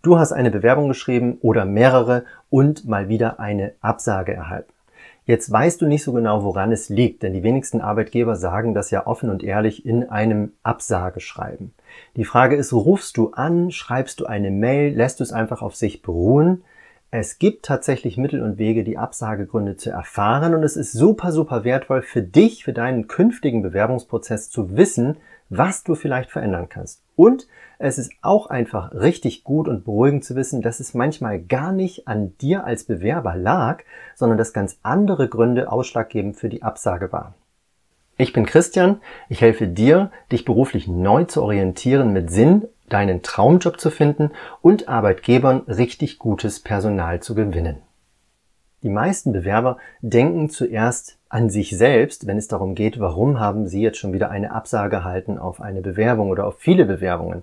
Du hast eine Bewerbung geschrieben oder mehrere und mal wieder eine Absage erhalten. Jetzt weißt du nicht so genau, woran es liegt, denn die wenigsten Arbeitgeber sagen das ja offen und ehrlich in einem Absageschreiben. Die Frage ist, rufst du an, schreibst du eine Mail, lässt du es einfach auf sich beruhen? Es gibt tatsächlich Mittel und Wege, die Absagegründe zu erfahren und es ist super, super wertvoll für dich, für deinen künftigen Bewerbungsprozess zu wissen, was du vielleicht verändern kannst. Und es ist auch einfach richtig gut und beruhigend zu wissen, dass es manchmal gar nicht an dir als Bewerber lag, sondern dass ganz andere Gründe ausschlaggebend für die Absage waren. Ich bin Christian, ich helfe dir, dich beruflich neu zu orientieren mit Sinn deinen Traumjob zu finden und Arbeitgebern richtig gutes Personal zu gewinnen. Die meisten Bewerber denken zuerst an sich selbst, wenn es darum geht, warum haben sie jetzt schon wieder eine Absage erhalten auf eine Bewerbung oder auf viele Bewerbungen.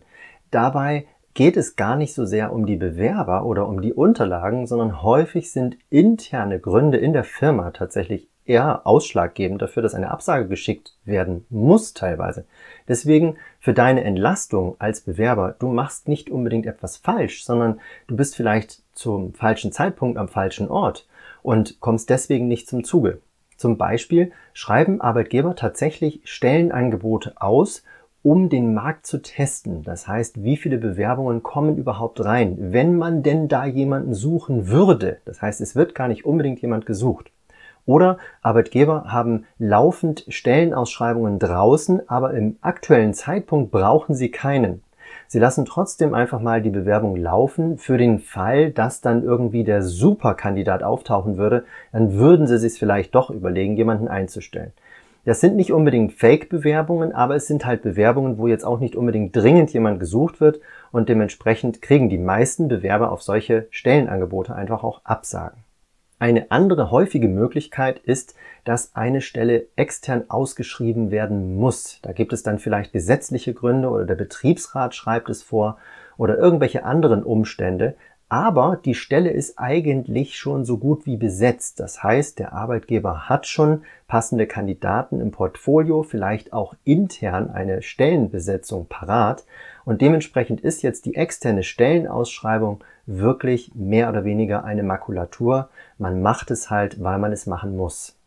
Dabei geht es gar nicht so sehr um die Bewerber oder um die Unterlagen, sondern häufig sind interne Gründe in der Firma tatsächlich eher ausschlaggebend dafür, dass eine Absage geschickt werden muss teilweise. Deswegen für deine Entlastung als Bewerber, du machst nicht unbedingt etwas falsch, sondern du bist vielleicht zum falschen Zeitpunkt am falschen Ort und kommst deswegen nicht zum Zuge. Zum Beispiel schreiben Arbeitgeber tatsächlich Stellenangebote aus, um den Markt zu testen. Das heißt, wie viele Bewerbungen kommen überhaupt rein, wenn man denn da jemanden suchen würde. Das heißt, es wird gar nicht unbedingt jemand gesucht. Oder Arbeitgeber haben laufend Stellenausschreibungen draußen, aber im aktuellen Zeitpunkt brauchen sie keinen. Sie lassen trotzdem einfach mal die Bewerbung laufen für den Fall, dass dann irgendwie der Superkandidat auftauchen würde, dann würden sie sich vielleicht doch überlegen, jemanden einzustellen. Das sind nicht unbedingt Fake-Bewerbungen, aber es sind halt Bewerbungen, wo jetzt auch nicht unbedingt dringend jemand gesucht wird und dementsprechend kriegen die meisten Bewerber auf solche Stellenangebote einfach auch Absagen. Eine andere häufige Möglichkeit ist, dass eine Stelle extern ausgeschrieben werden muss. Da gibt es dann vielleicht gesetzliche Gründe oder der Betriebsrat schreibt es vor oder irgendwelche anderen Umstände. Aber die Stelle ist eigentlich schon so gut wie besetzt. Das heißt, der Arbeitgeber hat schon passende Kandidaten im Portfolio, vielleicht auch intern eine Stellenbesetzung parat. Und dementsprechend ist jetzt die externe Stellenausschreibung wirklich mehr oder weniger eine Makulatur. Man macht es halt, weil man es machen muss.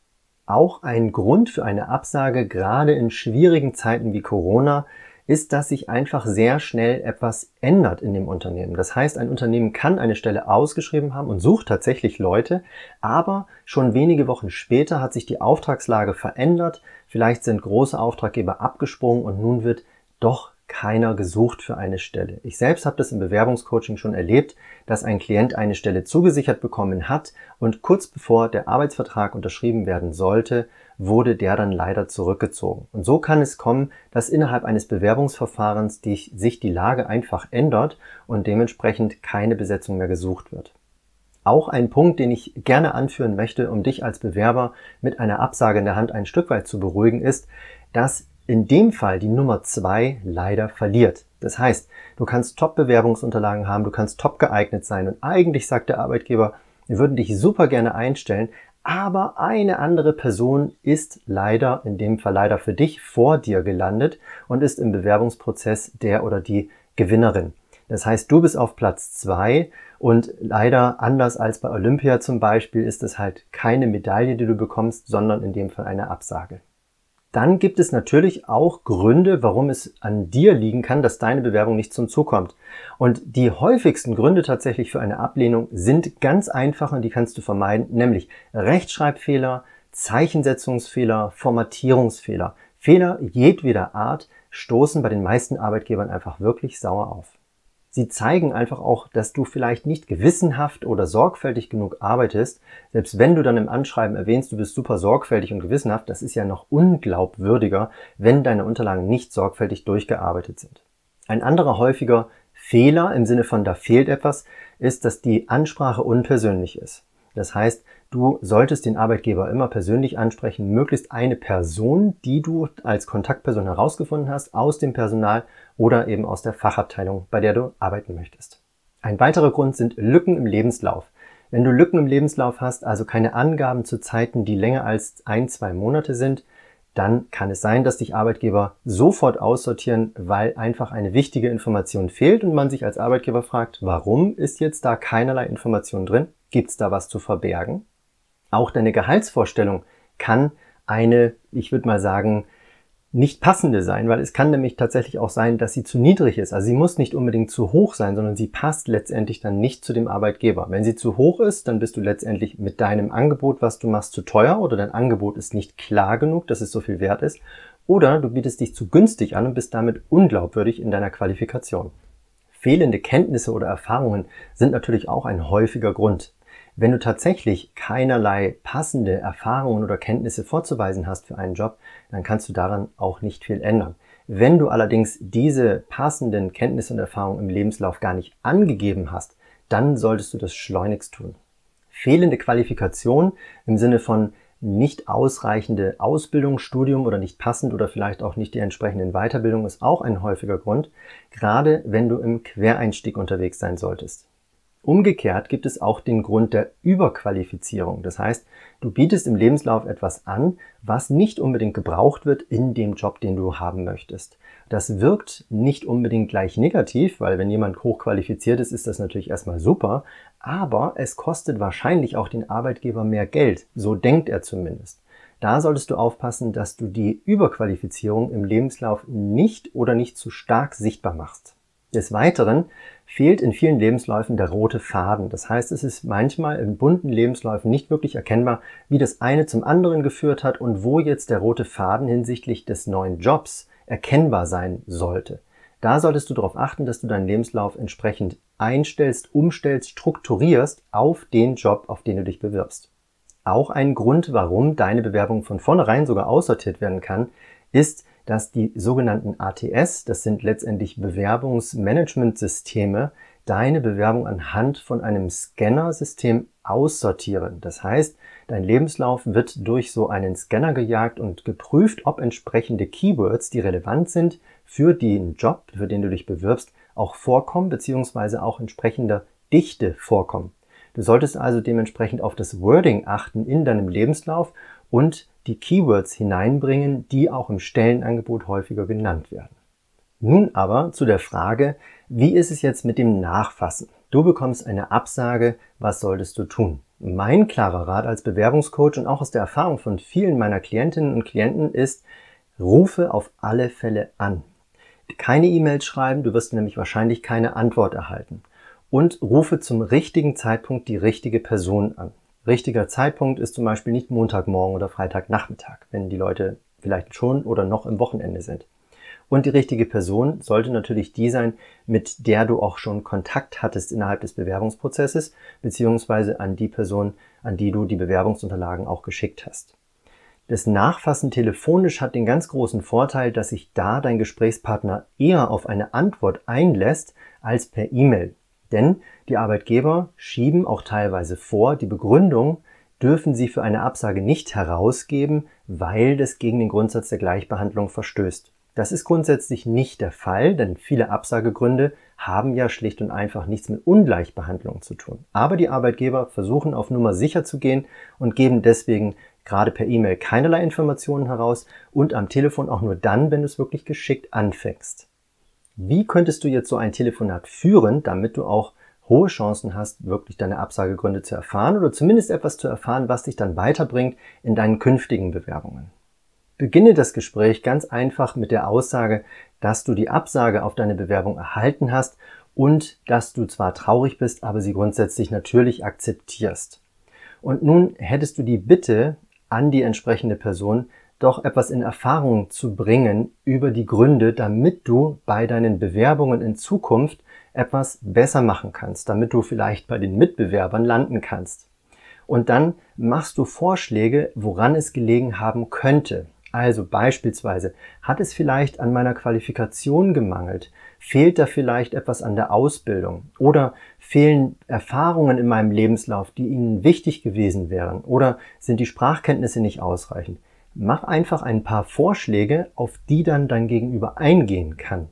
Auch ein Grund für eine Absage, gerade in schwierigen Zeiten wie Corona, ist, dass sich einfach sehr schnell etwas ändert in dem Unternehmen. Das heißt, ein Unternehmen kann eine Stelle ausgeschrieben haben und sucht tatsächlich Leute, aber schon wenige Wochen später hat sich die Auftragslage verändert, vielleicht sind große Auftraggeber abgesprungen und nun wird doch keiner gesucht für eine Stelle. Ich selbst habe das im Bewerbungscoaching schon erlebt, dass ein Klient eine Stelle zugesichert bekommen hat und kurz bevor der Arbeitsvertrag unterschrieben werden sollte, wurde der dann leider zurückgezogen. Und so kann es kommen, dass innerhalb eines Bewerbungsverfahrens die, sich die Lage einfach ändert und dementsprechend keine Besetzung mehr gesucht wird. Auch ein Punkt, den ich gerne anführen möchte, um dich als Bewerber mit einer Absage in der Hand ein Stück weit zu beruhigen, ist, dass in dem Fall die Nummer zwei leider verliert. Das heißt, du kannst Top-Bewerbungsunterlagen haben, du kannst top geeignet sein und eigentlich sagt der Arbeitgeber, wir würden dich super gerne einstellen, aber eine andere Person ist leider, in dem Fall leider für dich, vor dir gelandet und ist im Bewerbungsprozess der oder die Gewinnerin. Das heißt, du bist auf Platz zwei und leider anders als bei Olympia zum Beispiel ist es halt keine Medaille, die du bekommst, sondern in dem Fall eine Absage. Dann gibt es natürlich auch Gründe, warum es an dir liegen kann, dass deine Bewerbung nicht zum Zug kommt. Und die häufigsten Gründe tatsächlich für eine Ablehnung sind ganz einfach und die kannst du vermeiden, nämlich Rechtschreibfehler, Zeichensetzungsfehler, Formatierungsfehler. Fehler jedweder Art stoßen bei den meisten Arbeitgebern einfach wirklich sauer auf. Sie zeigen einfach auch, dass du vielleicht nicht gewissenhaft oder sorgfältig genug arbeitest. Selbst wenn du dann im Anschreiben erwähnst, du bist super sorgfältig und gewissenhaft, das ist ja noch unglaubwürdiger, wenn deine Unterlagen nicht sorgfältig durchgearbeitet sind. Ein anderer häufiger Fehler im Sinne von da fehlt etwas, ist, dass die Ansprache unpersönlich ist. Das heißt, du solltest den Arbeitgeber immer persönlich ansprechen, möglichst eine Person, die du als Kontaktperson herausgefunden hast, aus dem Personal oder eben aus der Fachabteilung, bei der du arbeiten möchtest. Ein weiterer Grund sind Lücken im Lebenslauf. Wenn du Lücken im Lebenslauf hast, also keine Angaben zu Zeiten, die länger als ein, zwei Monate sind, dann kann es sein, dass dich Arbeitgeber sofort aussortieren, weil einfach eine wichtige Information fehlt und man sich als Arbeitgeber fragt, warum ist jetzt da keinerlei Information drin? Gibt es da was zu verbergen? Auch deine Gehaltsvorstellung kann eine, ich würde mal sagen, nicht passende sein, weil es kann nämlich tatsächlich auch sein, dass sie zu niedrig ist. Also sie muss nicht unbedingt zu hoch sein, sondern sie passt letztendlich dann nicht zu dem Arbeitgeber. Wenn sie zu hoch ist, dann bist du letztendlich mit deinem Angebot, was du machst, zu teuer oder dein Angebot ist nicht klar genug, dass es so viel wert ist. Oder du bietest dich zu günstig an und bist damit unglaubwürdig in deiner Qualifikation. Fehlende Kenntnisse oder Erfahrungen sind natürlich auch ein häufiger Grund. Wenn du tatsächlich keinerlei passende Erfahrungen oder Kenntnisse vorzuweisen hast für einen Job, dann kannst du daran auch nicht viel ändern. Wenn du allerdings diese passenden Kenntnisse und Erfahrungen im Lebenslauf gar nicht angegeben hast, dann solltest du das schleunigst tun. Fehlende Qualifikation im Sinne von nicht ausreichende Ausbildung, Studium oder nicht passend oder vielleicht auch nicht die entsprechenden Weiterbildung ist auch ein häufiger Grund, gerade wenn du im Quereinstieg unterwegs sein solltest. Umgekehrt gibt es auch den Grund der Überqualifizierung. Das heißt, du bietest im Lebenslauf etwas an, was nicht unbedingt gebraucht wird in dem Job, den du haben möchtest. Das wirkt nicht unbedingt gleich negativ, weil wenn jemand hochqualifiziert ist, ist das natürlich erstmal super, aber es kostet wahrscheinlich auch den Arbeitgeber mehr Geld. So denkt er zumindest. Da solltest du aufpassen, dass du die Überqualifizierung im Lebenslauf nicht oder nicht zu stark sichtbar machst. Des Weiteren fehlt in vielen Lebensläufen der rote Faden. Das heißt, es ist manchmal in bunten Lebensläufen nicht wirklich erkennbar, wie das eine zum anderen geführt hat und wo jetzt der rote Faden hinsichtlich des neuen Jobs erkennbar sein sollte. Da solltest du darauf achten, dass du deinen Lebenslauf entsprechend einstellst, umstellst, strukturierst auf den Job, auf den du dich bewirbst. Auch ein Grund, warum deine Bewerbung von vornherein sogar aussortiert werden kann, ist, dass die sogenannten ATS, das sind letztendlich Bewerbungsmanagementsysteme, deine Bewerbung anhand von einem Scannersystem aussortieren. Das heißt, dein Lebenslauf wird durch so einen Scanner gejagt und geprüft, ob entsprechende Keywords, die relevant sind für den Job, für den du dich bewirbst, auch vorkommen, beziehungsweise auch entsprechender Dichte vorkommen. Du solltest also dementsprechend auf das Wording achten in deinem Lebenslauf und die Keywords hineinbringen, die auch im Stellenangebot häufiger genannt werden. Nun aber zu der Frage, wie ist es jetzt mit dem Nachfassen? Du bekommst eine Absage, was solltest du tun? Mein klarer Rat als Bewerbungscoach und auch aus der Erfahrung von vielen meiner Klientinnen und Klienten ist, rufe auf alle Fälle an. Keine E-Mails schreiben, du wirst nämlich wahrscheinlich keine Antwort erhalten. Und rufe zum richtigen Zeitpunkt die richtige Person an richtiger Zeitpunkt ist zum Beispiel nicht Montagmorgen oder Freitagnachmittag, wenn die Leute vielleicht schon oder noch im Wochenende sind. Und die richtige Person sollte natürlich die sein, mit der du auch schon Kontakt hattest innerhalb des Bewerbungsprozesses, beziehungsweise an die Person, an die du die Bewerbungsunterlagen auch geschickt hast. Das Nachfassen telefonisch hat den ganz großen Vorteil, dass sich da dein Gesprächspartner eher auf eine Antwort einlässt als per E-Mail. Denn die Arbeitgeber schieben auch teilweise vor, die Begründung dürfen sie für eine Absage nicht herausgeben, weil das gegen den Grundsatz der Gleichbehandlung verstößt. Das ist grundsätzlich nicht der Fall, denn viele Absagegründe haben ja schlicht und einfach nichts mit Ungleichbehandlung zu tun. Aber die Arbeitgeber versuchen auf Nummer sicher zu gehen und geben deswegen gerade per E-Mail keinerlei Informationen heraus und am Telefon auch nur dann, wenn du es wirklich geschickt anfängst. Wie könntest du jetzt so ein Telefonat führen, damit du auch hohe Chancen hast, wirklich deine Absagegründe zu erfahren oder zumindest etwas zu erfahren, was dich dann weiterbringt in deinen künftigen Bewerbungen? Beginne das Gespräch ganz einfach mit der Aussage, dass du die Absage auf deine Bewerbung erhalten hast und dass du zwar traurig bist, aber sie grundsätzlich natürlich akzeptierst. Und nun hättest du die Bitte an die entsprechende Person, doch etwas in Erfahrung zu bringen über die Gründe, damit du bei deinen Bewerbungen in Zukunft etwas besser machen kannst, damit du vielleicht bei den Mitbewerbern landen kannst. Und dann machst du Vorschläge, woran es gelegen haben könnte. Also beispielsweise, hat es vielleicht an meiner Qualifikation gemangelt? Fehlt da vielleicht etwas an der Ausbildung? Oder fehlen Erfahrungen in meinem Lebenslauf, die Ihnen wichtig gewesen wären? Oder sind die Sprachkenntnisse nicht ausreichend? Mach einfach ein paar Vorschläge, auf die dann dein Gegenüber eingehen kann.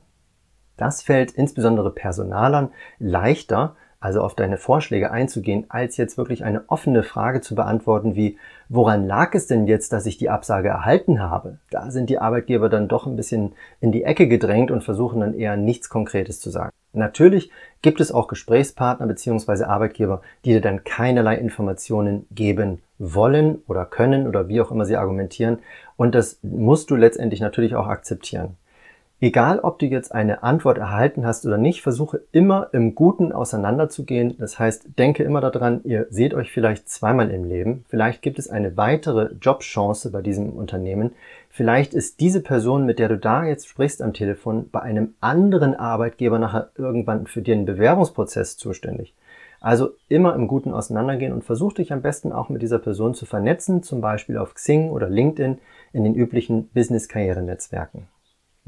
Das fällt insbesondere Personalern leichter, also auf deine Vorschläge einzugehen, als jetzt wirklich eine offene Frage zu beantworten wie, woran lag es denn jetzt, dass ich die Absage erhalten habe? Da sind die Arbeitgeber dann doch ein bisschen in die Ecke gedrängt und versuchen dann eher nichts Konkretes zu sagen. Natürlich gibt es auch Gesprächspartner bzw. Arbeitgeber, die dir dann keinerlei Informationen geben wollen oder können oder wie auch immer sie argumentieren. Und das musst du letztendlich natürlich auch akzeptieren. Egal, ob du jetzt eine Antwort erhalten hast oder nicht, versuche immer im Guten auseinanderzugehen. Das heißt, denke immer daran, ihr seht euch vielleicht zweimal im Leben. Vielleicht gibt es eine weitere Jobchance bei diesem Unternehmen. Vielleicht ist diese Person, mit der du da jetzt sprichst am Telefon, bei einem anderen Arbeitgeber nachher irgendwann für den Bewerbungsprozess zuständig. Also immer im Guten auseinandergehen und versuch dich am besten auch mit dieser Person zu vernetzen, zum Beispiel auf Xing oder LinkedIn in den üblichen Business-Karrierenetzwerken.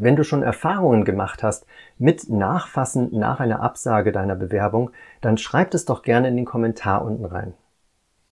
Wenn du schon Erfahrungen gemacht hast mit Nachfassen nach einer Absage deiner Bewerbung, dann schreib es doch gerne in den Kommentar unten rein.